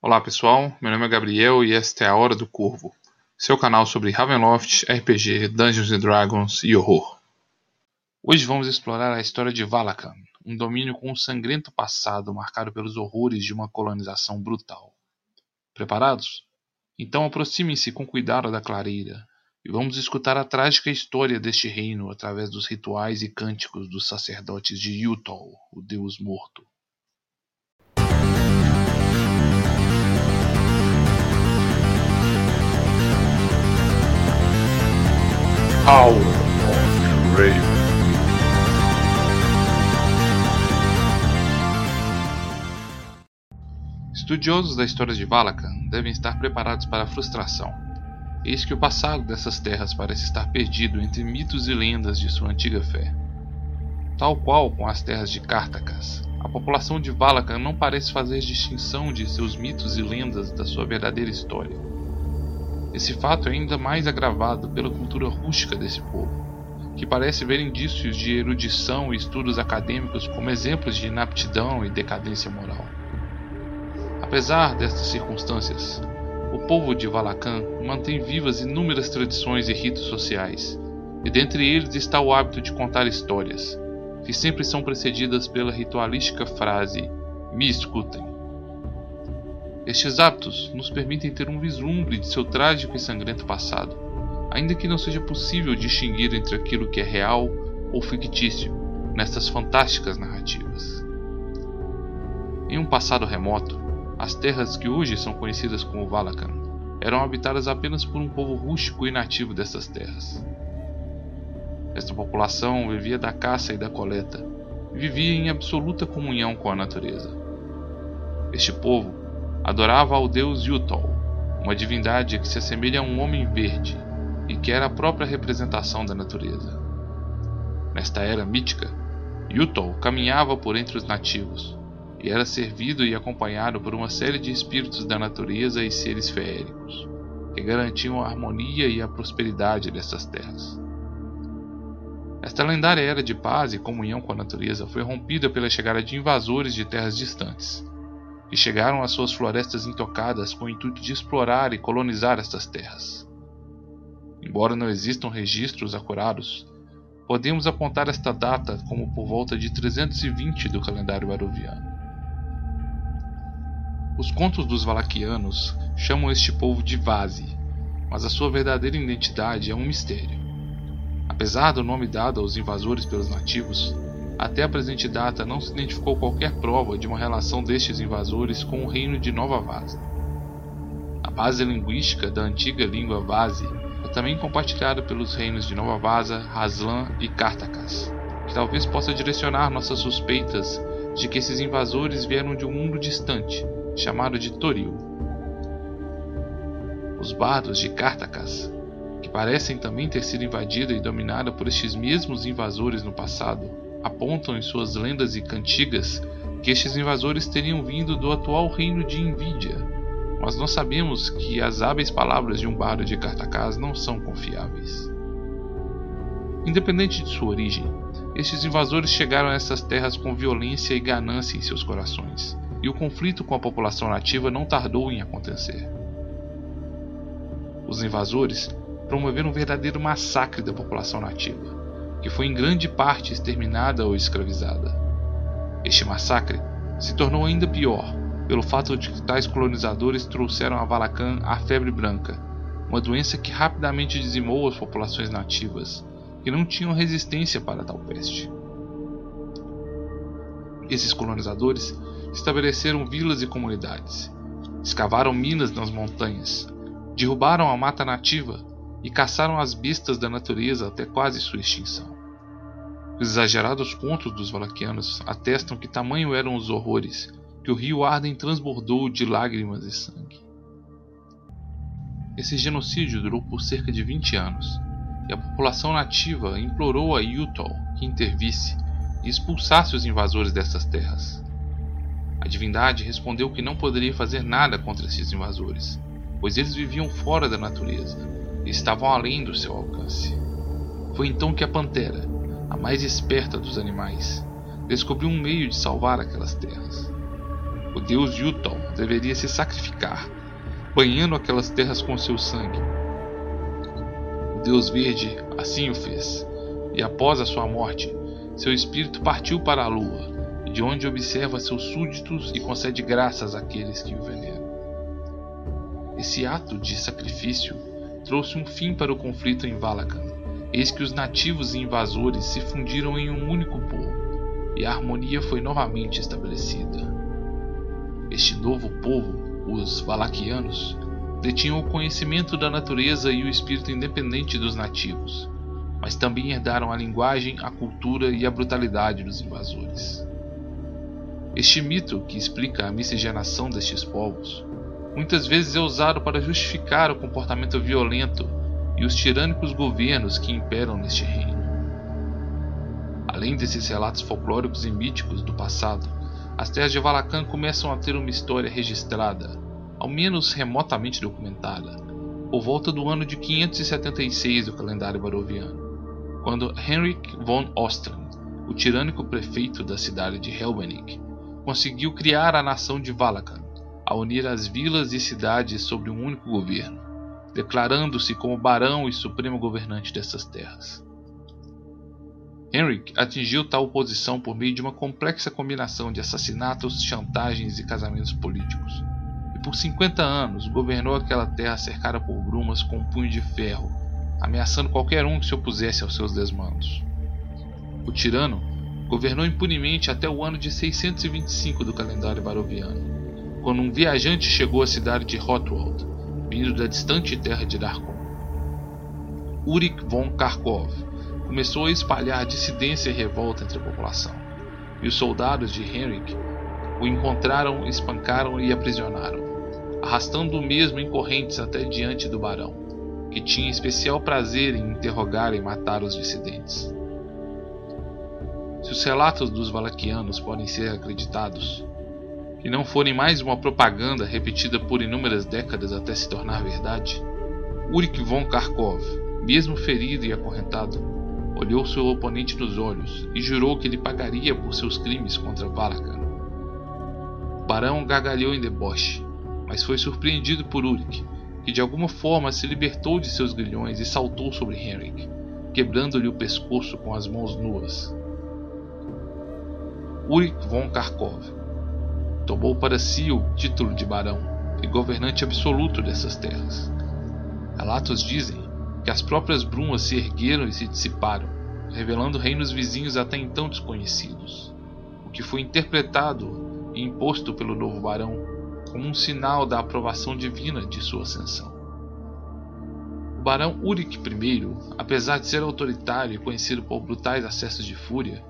Olá pessoal, meu nome é Gabriel e esta é a Hora do Corvo, seu canal sobre Ravenloft, RPG, Dungeons Dragons e horror. Hoje vamos explorar a história de Valakan, um domínio com um sangrento passado marcado pelos horrores de uma colonização brutal. Preparados? Então aproximem-se com cuidado da clareira e vamos escutar a trágica história deste reino através dos rituais e cânticos dos sacerdotes de Yutol, o deus morto. Hour of. Estudiosos da história de Valakan devem estar preparados para a frustração. Eis que o passado dessas terras parece estar perdido entre mitos e lendas de sua antiga fé. Tal qual com as terras de Cartacas, a população de Valakan não parece fazer distinção de seus mitos e lendas da sua verdadeira história. Esse fato é ainda mais agravado pela cultura rústica desse povo, que parece ver indícios de erudição e estudos acadêmicos como exemplos de inaptidão e decadência moral. Apesar destas circunstâncias, o povo de Valakan mantém vivas inúmeras tradições e ritos sociais, e dentre eles está o hábito de contar histórias, que sempre são precedidas pela ritualística frase: Me escutem. Estes hábitos nos permitem ter um vislumbre de seu trágico e sangrento passado, ainda que não seja possível distinguir entre aquilo que é real ou fictício nestas fantásticas narrativas. Em um passado remoto, as terras que hoje são conhecidas como Valakan eram habitadas apenas por um povo rústico e nativo dessas terras. Esta população vivia da caça e da coleta vivia em absoluta comunhão com a natureza. Este povo adorava ao deus Yutol, uma divindade que se assemelha a um homem verde e que era a própria representação da natureza. Nesta era mítica, Yutol caminhava por entre os nativos e era servido e acompanhado por uma série de espíritos da natureza e seres feéricos, que garantiam a harmonia e a prosperidade dessas terras. Esta lendária era de paz e comunhão com a natureza foi rompida pela chegada de invasores de terras distantes, que chegaram às suas florestas intocadas com o intuito de explorar e colonizar estas terras. Embora não existam registros acurados, podemos apontar esta data como por volta de 320 do calendário baroviano. Os contos dos Valaquianos chamam este povo de Vazi, mas a sua verdadeira identidade é um mistério. Apesar do nome dado aos invasores pelos nativos, até a presente data não se identificou qualquer prova de uma relação destes invasores com o reino de Nova Vaza. A base linguística da antiga língua Vazi é também compartilhada pelos reinos de Nova Vaza, Haslan e Cartacas, que talvez possa direcionar nossas suspeitas de que esses invasores vieram de um mundo distante, chamado de Toril. Os bardos de Cartacas, que parecem também ter sido invadida e dominada por estes mesmos invasores no passado, apontam em suas lendas e cantigas que estes invasores teriam vindo do atual reino de Invídia, mas nós sabemos que as hábeis palavras de um bardo de Cartacás não são confiáveis. Independente de sua origem, estes invasores chegaram a essas terras com violência e ganância em seus corações, e o conflito com a população nativa não tardou em acontecer. Os invasores promoveram um verdadeiro massacre da população nativa, que foi em grande parte exterminada ou escravizada. Este massacre se tornou ainda pior pelo fato de que tais colonizadores trouxeram a Valacan a febre branca, uma doença que rapidamente dizimou as populações nativas, que não tinham resistência para tal peste. Esses colonizadores estabeleceram vilas e comunidades, escavaram minas nas montanhas, derrubaram a mata nativa e caçaram as bestas da natureza até quase sua extinção. Os exagerados contos dos Valaquianos atestam que tamanho eram os horrores que o rio Arden transbordou de lágrimas e sangue. Esse genocídio durou por cerca de 20 anos, e a população nativa implorou a Utah que intervisse e expulsasse os invasores dessas terras. A divindade respondeu que não poderia fazer nada contra esses invasores, pois eles viviam fora da natureza estavam além do seu alcance. Foi então que a pantera, a mais esperta dos animais, descobriu um meio de salvar aquelas terras. O deus Yuton deveria se sacrificar, banhando aquelas terras com seu sangue. O Deus Verde assim o fez, e após a sua morte, seu espírito partiu para a lua, de onde observa seus súditos e concede graças àqueles que o veneram. Esse ato de sacrifício trouxe um fim para o conflito em Valakan, eis que os nativos e invasores se fundiram em um único povo, e a harmonia foi novamente estabelecida. Este novo povo, os Valaquianos, detinham o conhecimento da natureza e o espírito independente dos nativos, mas também herdaram a linguagem, a cultura e a brutalidade dos invasores. Este mito, que explica a miscigenação destes povos, muitas vezes é usado para justificar o comportamento violento e os tirânicos governos que imperam neste reino. Além desses relatos folclóricos e míticos do passado, as terras de Valacan começam a ter uma história registrada, ao menos remotamente documentada, por volta do ano de 576 do calendário baroviano, quando Henrik von Ostren, o tirânico prefeito da cidade de Helbenik, conseguiu criar a nação de Valacan, a unir as vilas e cidades sob um único governo, declarando-se como barão e supremo governante dessas terras. Henrik atingiu tal posição por meio de uma complexa combinação de assassinatos, chantagens e casamentos políticos. E por 50 anos governou aquela terra cercada por brumas com um punho de ferro, ameaçando qualquer um que se opusesse aos seus desmandos. O tirano governou impunemente até o ano de 625 do calendário baroviano, quando um viajante chegou à cidade de Hotwald, vindo da distante terra de Darkon. Urik von Kharkov começou a espalhar dissidência e revolta entre a população, e os soldados de Henrik o encontraram, espancaram e aprisionaram, arrastando o mesmo em correntes até diante do barão, que tinha especial prazer em interrogar e matar os dissidentes. Se os relatos dos Valaquianos podem ser acreditados, e não forem mais uma propaganda repetida por inúmeras décadas até se tornar verdade, Urik von Kharkov, mesmo ferido e acorrentado, olhou seu oponente nos olhos e jurou que lhe pagaria por seus crimes contra Valakan. O barão gargalhou em deboche, mas foi surpreendido por Urik, que de alguma forma se libertou de seus grilhões e saltou sobre Henrik, quebrando-lhe o pescoço com as mãos nuas. Urik von Kharkov. Tomou para si o título de barão e governante absoluto dessas terras. Relatos dizem que as próprias brumas se ergueram e se dissiparam, revelando reinos vizinhos até então desconhecidos, o que foi interpretado e imposto pelo novo barão como um sinal da aprovação divina de sua ascensão. O barão Urik I, apesar de ser autoritário e conhecido por brutais acessos de fúria,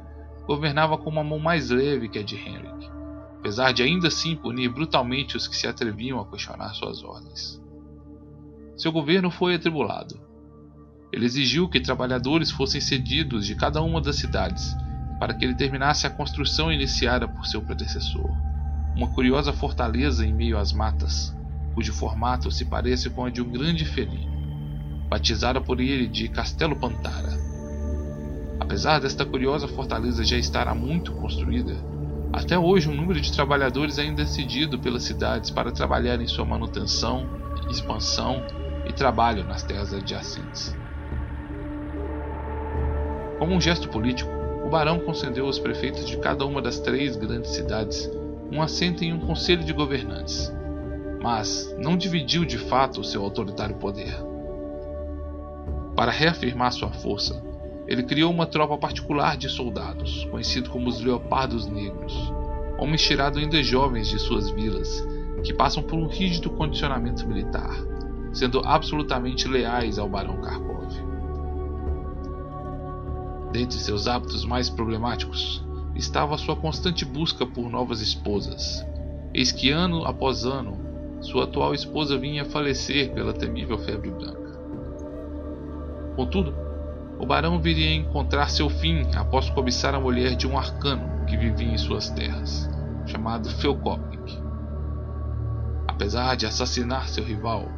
governava com uma mão mais leve que a de Henrik, apesar de ainda assim punir brutalmente os que se atreviam a questionar suas ordens. Seu governo foi atribulado. Ele exigiu que trabalhadores fossem cedidos de cada uma das cidades para que ele terminasse a construção iniciada por seu predecessor, uma curiosa fortaleza em meio às matas, cujo formato se parece com a de um grande felino, batizada por ele de Castelo Pantara. Apesar desta curiosa fortaleza já estar há muito construída, até hoje um número de trabalhadores é cedido pelas cidades para trabalhar em sua manutenção, expansão e trabalho nas terras adjacentes. Como um gesto político, o barão concedeu aos prefeitos de cada uma das três grandes cidades um assento em um conselho de governantes, mas não dividiu de fato o seu autoritário poder. Para reafirmar sua força, ele criou uma tropa particular de soldados, conhecido como os Leopardos Negros, homens tirados ainda jovens de suas vilas, que passam por um rígido condicionamento militar, sendo absolutamente leais ao Barão Kharkov. Dentre seus hábitos mais problemáticos estava sua constante busca por novas esposas. Eis que ano após ano, sua atual esposa vinha falecer pela temível febre branca. Contudo, o barão viria a encontrar seu fim após cobiçar a mulher de um arcano que vivia em suas terras, chamado Felkopnik. Apesar de assassinar seu rival,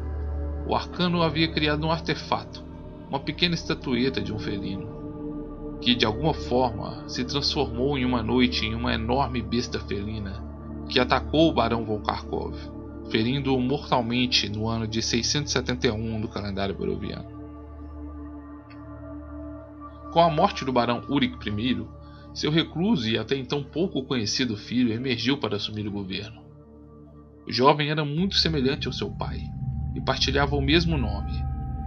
o arcano havia criado um artefato, uma pequena estatueta de um felino, que de alguma forma se transformou em uma noite em uma enorme besta felina que atacou o barão von Kharkov, ferindo-o mortalmente no ano de 671 do calendário baroviano. Com a morte do barão Uric I, seu recluso e até então pouco conhecido filho emergiu para assumir o governo. O jovem era muito semelhante ao seu pai e partilhava o mesmo nome,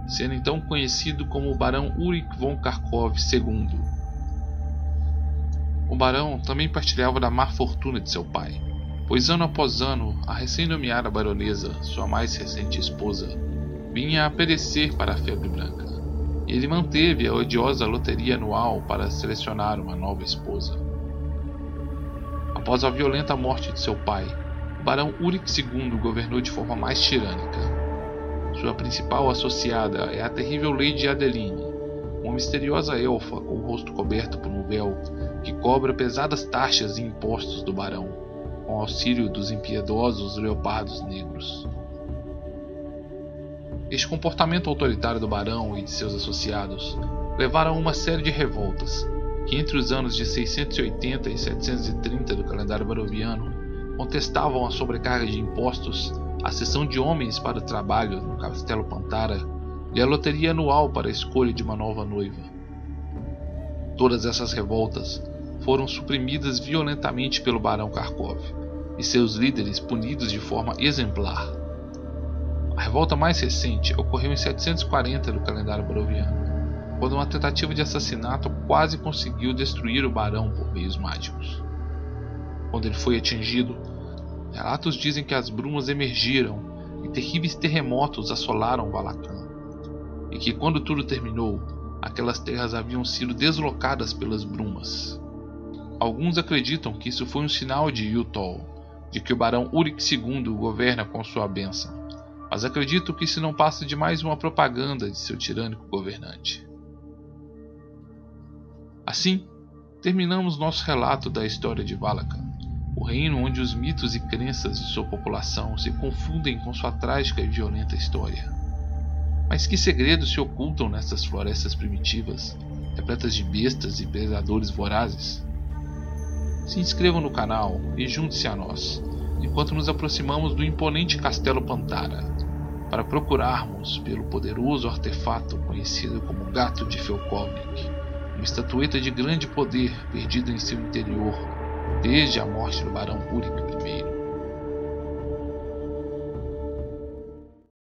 sendo então conhecido como o Barão Uric von Kharkov II. O barão também partilhava da má fortuna de seu pai, pois ano após ano a recém-nomeada baronesa, sua mais recente esposa, vinha a perecer para a febre branca, ele manteve a odiosa loteria anual para selecionar uma nova esposa. Após a violenta morte de seu pai, o barão Uric II governou de forma mais tirânica, sua principal associada é a terrível Lady Adeline, uma misteriosa elfa com o rosto coberto por um véu que cobra pesadas taxas e impostos do barão, com auxílio dos impiedosos leopardos negros. Este comportamento autoritário do barão e de seus associados levaram a uma série de revoltas, que entre os anos de 680 e 730 do calendário baroviano contestavam a sobrecarga de impostos a sessão de homens para o trabalho no Castelo Pantara e a loteria anual para a escolha de uma nova noiva. Todas essas revoltas foram suprimidas violentamente pelo Barão Kharkov e seus líderes punidos de forma exemplar. A revolta mais recente ocorreu em 740 do calendário baroviano, quando uma tentativa de assassinato quase conseguiu destruir o barão por meios mágicos. Quando ele foi atingido, Relatos dizem que as brumas emergiram e terríveis terremotos assolaram Valacan, e que quando tudo terminou, aquelas terras haviam sido deslocadas pelas brumas. Alguns acreditam que isso foi um sinal de Yutol, de que o barão Uric II governa com sua bênção, mas acredito que isso não passa de mais uma propaganda de seu tirânico governante. Assim, terminamos nosso relato da história de Valacan o reino onde os mitos e crenças de sua população se confundem com sua trágica e violenta história. Mas que segredos se ocultam nessas florestas primitivas, repletas de bestas e predadores vorazes? Se inscrevam no canal e junte-se a nós, enquanto nos aproximamos do imponente Castelo Pantara, para procurarmos pelo poderoso artefato conhecido como Gato de Felkovnik, uma estatueta de grande poder perdida em seu interior desde a morte do barão Uric I.